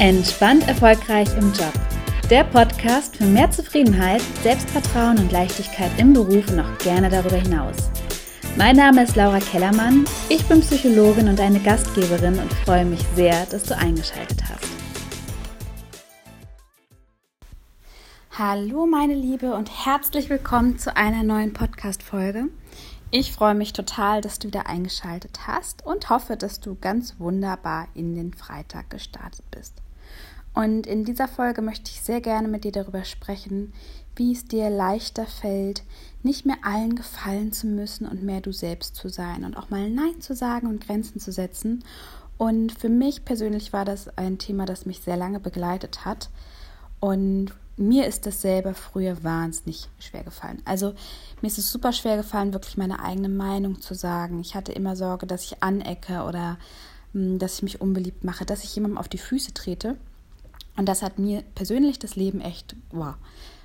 Entspannt erfolgreich im Job. Der Podcast für mehr Zufriedenheit, Selbstvertrauen und Leichtigkeit im Beruf und auch gerne darüber hinaus. Mein Name ist Laura Kellermann, ich bin Psychologin und eine Gastgeberin und freue mich sehr, dass du eingeschaltet hast. Hallo meine Liebe und herzlich willkommen zu einer neuen Podcast-Folge. Ich freue mich total, dass du wieder eingeschaltet hast und hoffe, dass du ganz wunderbar in den Freitag gestartet bist. Und in dieser Folge möchte ich sehr gerne mit dir darüber sprechen, wie es dir leichter fällt, nicht mehr allen gefallen zu müssen und mehr du selbst zu sein und auch mal Nein zu sagen und Grenzen zu setzen. Und für mich persönlich war das ein Thema, das mich sehr lange begleitet hat. Und mir ist das selber früher wahnsinnig schwer gefallen. Also mir ist es super schwer gefallen, wirklich meine eigene Meinung zu sagen. Ich hatte immer Sorge, dass ich anecke oder hm, dass ich mich unbeliebt mache, dass ich jemandem auf die Füße trete. Und das hat mir persönlich das Leben echt wow,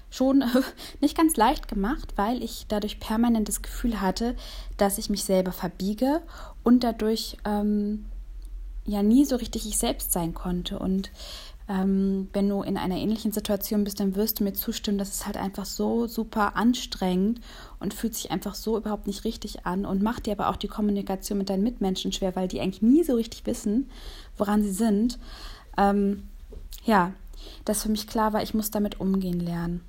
schon nicht ganz leicht gemacht, weil ich dadurch permanent das Gefühl hatte, dass ich mich selber verbiege und dadurch ähm, ja nie so richtig ich selbst sein konnte. Und ähm, wenn du in einer ähnlichen Situation bist, dann wirst du mir zustimmen, dass es halt einfach so super anstrengend und fühlt sich einfach so überhaupt nicht richtig an und macht dir aber auch die Kommunikation mit deinen Mitmenschen schwer, weil die eigentlich nie so richtig wissen, woran sie sind. Ähm, ja, dass für mich klar war, ich muss damit umgehen lernen.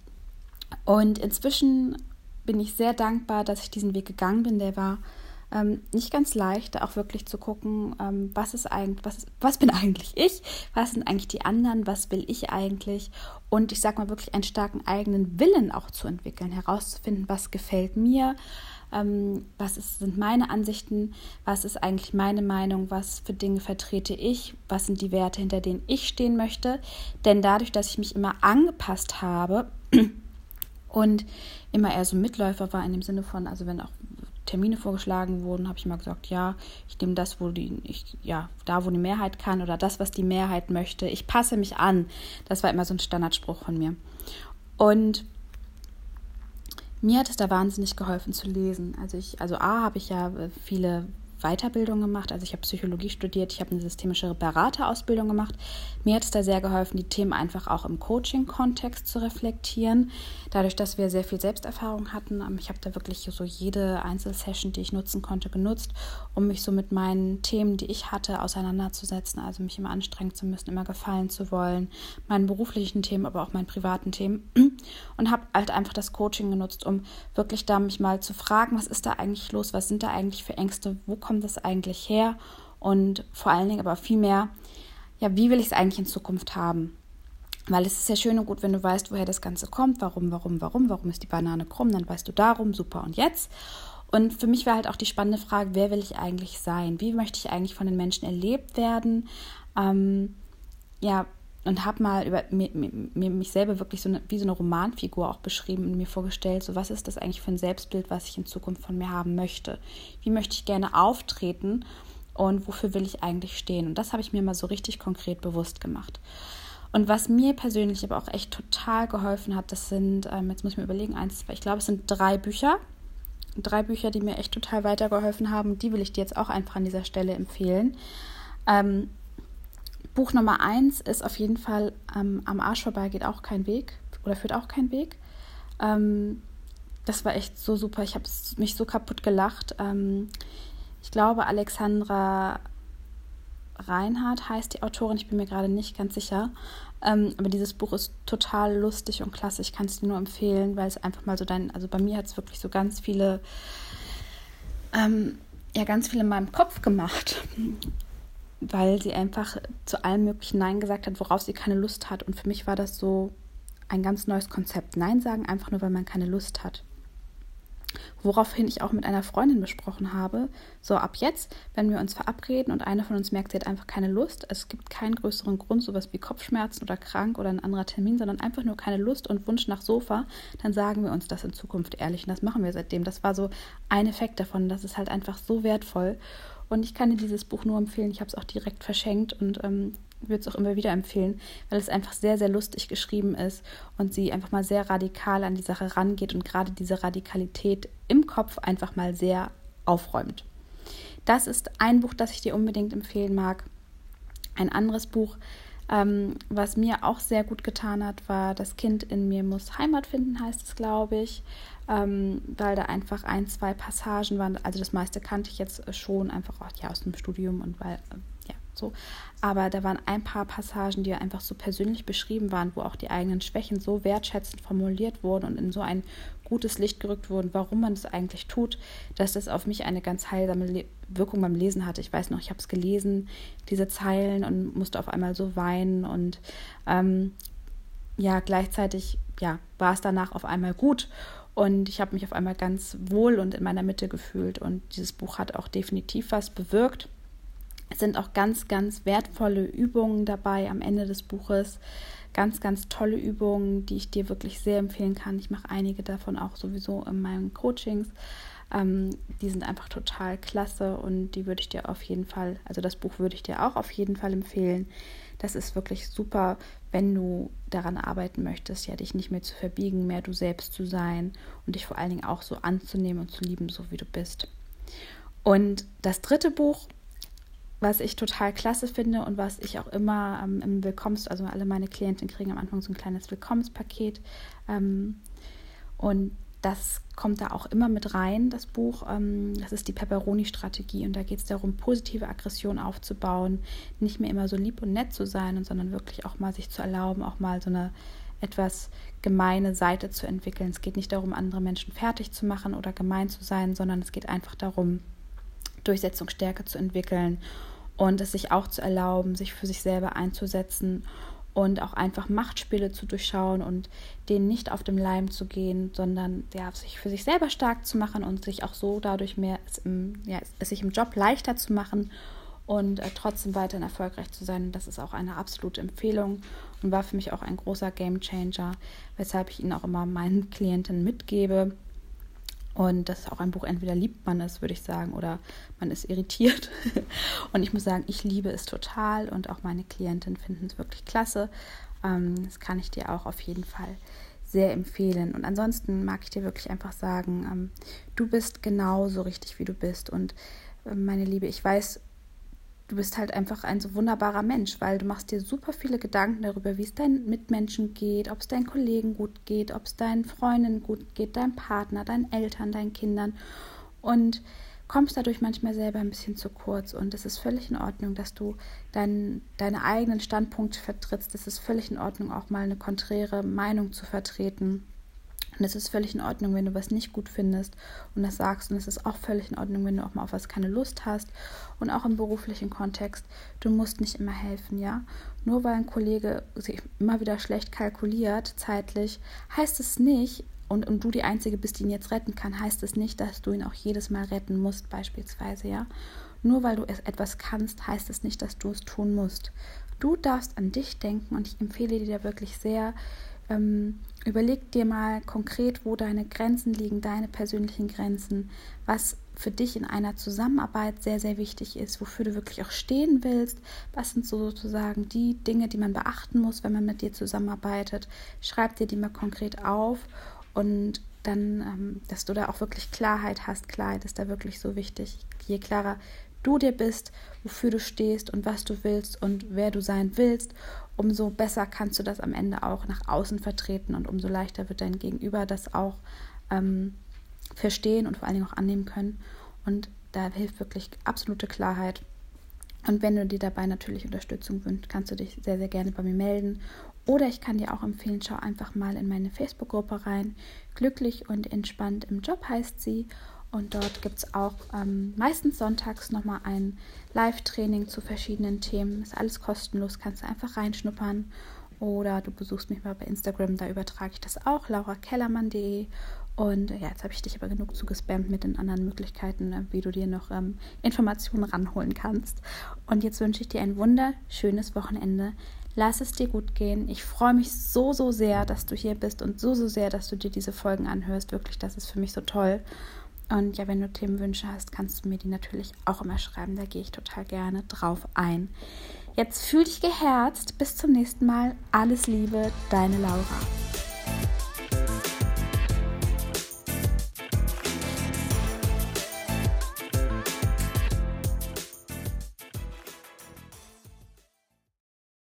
Und inzwischen bin ich sehr dankbar, dass ich diesen Weg gegangen bin. Der war ähm, nicht ganz leicht, auch wirklich zu gucken, ähm, was ist eigentlich, was, was bin eigentlich ich, was sind eigentlich die anderen, was will ich eigentlich? Und ich sage mal wirklich einen starken eigenen Willen auch zu entwickeln, herauszufinden, was gefällt mir, ähm, was ist, sind meine Ansichten, was ist eigentlich meine Meinung, was für Dinge vertrete ich, was sind die Werte, hinter denen ich stehen möchte. Denn dadurch, dass ich mich immer angepasst habe und immer eher so Mitläufer war in dem Sinne von, also wenn auch Termine vorgeschlagen wurden, habe ich immer gesagt, ja, ich nehme das, wo die, ich, ja, da, wo die Mehrheit kann oder das, was die Mehrheit möchte. Ich passe mich an. Das war immer so ein Standardspruch von mir. Und mir hat es da wahnsinnig geholfen zu lesen. Also ich, also A habe ich ja äh, viele Weiterbildung gemacht. Also ich habe Psychologie studiert, ich habe eine systemische Beraterausbildung gemacht. Mir hat es da sehr geholfen, die Themen einfach auch im Coaching-Kontext zu reflektieren. Dadurch, dass wir sehr viel Selbsterfahrung hatten, ähm, ich habe da wirklich so jede Einzelsession, die ich nutzen konnte, genutzt, um mich so mit meinen Themen, die ich hatte, auseinanderzusetzen. Also mich immer anstrengen zu müssen, immer gefallen zu wollen, meinen beruflichen Themen, aber auch meinen privaten Themen. Und habe halt einfach das Coaching genutzt, um wirklich da mich mal zu fragen, was ist da eigentlich los, was sind da eigentlich für Ängste, wo kommt das eigentlich her? Und vor allen Dingen aber viel mehr, ja, wie will ich es eigentlich in Zukunft haben? Weil es ist ja schön und gut, wenn du weißt, woher das Ganze kommt, warum, warum, warum, warum ist die Banane krumm, dann weißt du darum, super und jetzt. Und für mich war halt auch die spannende Frage, wer will ich eigentlich sein? Wie möchte ich eigentlich von den Menschen erlebt werden? Ähm, ja, und habe mal über mir, mir, mich selber wirklich so eine, wie so eine Romanfigur auch beschrieben und mir vorgestellt, so was ist das eigentlich für ein Selbstbild, was ich in Zukunft von mir haben möchte? Wie möchte ich gerne auftreten und wofür will ich eigentlich stehen? Und das habe ich mir mal so richtig konkret bewusst gemacht. Und was mir persönlich aber auch echt total geholfen hat, das sind, ähm, jetzt muss ich mir überlegen, eins, zwei, ich glaube, es sind drei Bücher. Drei Bücher, die mir echt total weitergeholfen haben. Die will ich dir jetzt auch einfach an dieser Stelle empfehlen. Ähm, Buch Nummer eins ist auf jeden Fall ähm, Am Arsch vorbei geht auch kein Weg oder führt auch kein Weg. Ähm, das war echt so super. Ich habe mich so kaputt gelacht. Ähm, ich glaube, Alexandra Reinhardt heißt die Autorin. Ich bin mir gerade nicht ganz sicher. Ähm, aber dieses Buch ist total lustig und klasse. Ich kann es dir nur empfehlen, weil es einfach mal so dein, also bei mir hat es wirklich so ganz viele, ähm, ja, ganz viel in meinem Kopf gemacht weil sie einfach zu allem möglichen Nein gesagt hat, worauf sie keine Lust hat. Und für mich war das so ein ganz neues Konzept. Nein sagen einfach nur, weil man keine Lust hat. Woraufhin ich auch mit einer Freundin besprochen habe, so ab jetzt, wenn wir uns verabreden und eine von uns merkt, sie hat einfach keine Lust, es gibt keinen größeren Grund, sowas wie Kopfschmerzen oder krank oder ein anderer Termin, sondern einfach nur keine Lust und Wunsch nach Sofa, dann sagen wir uns das in Zukunft ehrlich und das machen wir seitdem. Das war so ein Effekt davon, das ist halt einfach so wertvoll und ich kann dir dieses Buch nur empfehlen. Ich habe es auch direkt verschenkt und ähm, würde es auch immer wieder empfehlen, weil es einfach sehr, sehr lustig geschrieben ist und sie einfach mal sehr radikal an die Sache rangeht und gerade diese Radikalität im Kopf einfach mal sehr aufräumt. Das ist ein Buch, das ich dir unbedingt empfehlen mag. Ein anderes Buch Ähm, was mir auch sehr gut getan hat, war Das Kind in mir muss Heimat finden, heißt es, glaube ich. Ähm, weil da einfach ein, zwei Passagen waren. Also das meiste kannte ich jetzt schon einfach auch ja, aus dem Studium und weil, so. Aber da waren ein paar Passagen, die einfach so persönlich beschrieben waren, wo auch die eigenen Schwächen so wertschätzend formuliert wurden und in so ein gutes Licht gerückt wurden, warum man das eigentlich tut, dass das auf mich eine ganz heilsame Le Wirkung beim Lesen hatte. Ich weiß noch, ich habe es gelesen, diese Zeilen und musste auf einmal so weinen und ähm, ja, gleichzeitig ja, war es danach auf einmal gut und ich habe mich auf einmal ganz wohl und in meiner Mitte gefühlt und dieses Buch hat auch definitiv was bewirkt. Es sind auch ganz, ganz wertvolle Übungen dabei am Ende des Buches. Ganz, ganz tolle Übungen, die ich dir wirklich sehr empfehlen kann. Ich mache einige davon auch sowieso in meinen Coachings. Ähm, die sind einfach total klasse und die würde ich dir auf jeden Fall, also das Buch würde ich dir auch auf jeden Fall empfehlen. Das ist wirklich super, wenn du daran arbeiten möchtest, ja, dich nicht mehr zu verbiegen, mehr du selbst zu sein und dich vor allen Dingen auch so anzunehmen und zu lieben, so wie du bist. Und das dritte Buch, was ich total klasse finde und was ich auch immer ähm, im Willkommens, also alle meine Klienten kriegen am Anfang so ein kleines Willkommenspaket. Ähm, und das kommt da auch immer mit rein, das Buch. Ähm, das ist die Pepperoni-Strategie und da geht es darum, positive Aggression aufzubauen, nicht mehr immer so lieb und nett zu sein, sondern wirklich auch mal sich zu erlauben, auch mal so eine etwas gemeine Seite zu entwickeln. Es geht nicht darum, andere Menschen fertig zu machen oder gemein zu sein, sondern es geht einfach darum, Durchsetzungsstärke zu entwickeln und es sich auch zu erlauben, sich für sich selber einzusetzen und auch einfach Machtspiele zu durchschauen und denen nicht auf dem Leim zu gehen, sondern ja, sich für sich selber stark zu machen und sich auch so dadurch mehr es, im, ja, es sich im Job leichter zu machen und äh, trotzdem weiterhin erfolgreich zu sein. Das ist auch eine absolute Empfehlung und war für mich auch ein großer Game Changer, weshalb ich ihn auch immer meinen Klienten mitgebe und das ist auch ein Buch, entweder liebt man es, würde ich sagen, oder man ist irritiert. und ich muss sagen, ich liebe es total und auch meine Klientinnen finden es wirklich klasse. Ähm, das kann ich dir auch auf jeden Fall sehr empfehlen. Und ansonsten mag ich dir wirklich einfach sagen, ähm, du bist genauso richtig, wie du bist. Und äh, meine Liebe, ich weiß, du bist halt einfach ein so wunderbarer Mensch, weil du machst dir super viele Gedanken darüber, wie es deinen Mitmenschen geht, ob es deinen Kollegen gut geht, ob es deinen Freundinnen gut geht, deinem Partner, deinen Eltern, deinen Kindern und kommst dadurch manchmal selber ein bisschen zu kurz und es ist völlig in Ordnung, dass du dein, deine eigenen Standpunkte vertrittst. Es ist völlig in Ordnung, auch mal eine konträre Meinung zu vertreten. Und es ist völlig in Ordnung, wenn du was nicht gut findest und das sagst. Und es ist auch völlig in Ordnung, wenn du auch mal auf was keine Lust hast. Und auch im beruflichen Kontext. Du musst nicht immer helfen, ja. Nur weil ein Kollege sich immer wieder schlecht kalkuliert, zeitlich, heißt es nicht, und, und du die Einzige bist, die ihn jetzt retten kann, heißt es nicht, dass du ihn auch jedes Mal retten musst, beispielsweise, ja. Nur weil du etwas kannst, heißt es nicht, dass du es tun musst. Du darfst an dich denken und ich empfehle dir wirklich sehr, ähm, überleg dir mal konkret, wo deine Grenzen liegen, deine persönlichen Grenzen, was für dich in einer Zusammenarbeit sehr, sehr wichtig ist, wofür du wirklich auch stehen willst. Was sind so sozusagen die Dinge, die man beachten muss, wenn man mit dir zusammenarbeitet? Schreib dir die mal konkret auf und dann, ähm, dass du da auch wirklich Klarheit hast. Klarheit ist da wirklich so wichtig. Je klarer du dir bist, wofür du stehst und was du willst und wer du sein willst, umso besser kannst du das am Ende auch nach außen vertreten und umso leichter wird dein Gegenüber das auch ähm, verstehen und vor allen Dingen auch annehmen können. Und da hilft wirklich absolute Klarheit. Und wenn du dir dabei natürlich Unterstützung wünschst, kannst du dich sehr, sehr gerne bei mir melden. Oder ich kann dir auch empfehlen, schau einfach mal in meine Facebook-Gruppe rein. Glücklich und entspannt im Job heißt sie. Und dort gibt es auch ähm, meistens sonntags nochmal ein Live-Training zu verschiedenen Themen. Ist alles kostenlos, kannst du einfach reinschnuppern. Oder du besuchst mich mal bei Instagram, da übertrage ich das auch, laurakellermann.de. Und ja, jetzt habe ich dich aber genug zugespammt mit den anderen Möglichkeiten, äh, wie du dir noch ähm, Informationen ranholen kannst. Und jetzt wünsche ich dir ein wunderschönes Wochenende. Lass es dir gut gehen. Ich freue mich so, so sehr, dass du hier bist und so, so sehr, dass du dir diese Folgen anhörst. Wirklich, das ist für mich so toll. Und ja, wenn du Themenwünsche hast, kannst du mir die natürlich auch immer schreiben. Da gehe ich total gerne drauf ein. Jetzt fühl dich geherzt. Bis zum nächsten Mal. Alles Liebe, deine Laura.